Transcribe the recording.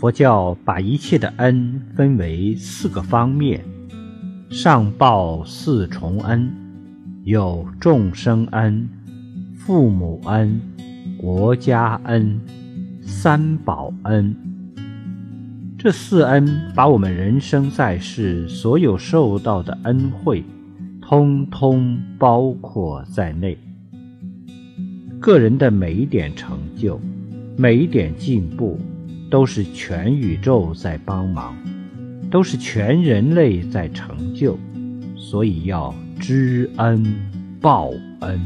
佛教把一切的恩分为四个方面：上报四重恩，有众生恩、父母恩、国家恩、三宝恩。这四恩把我们人生在世所有受到的恩惠，通通包括在内。个人的每一点成就，每一点进步。都是全宇宙在帮忙，都是全人类在成就，所以要知恩报恩。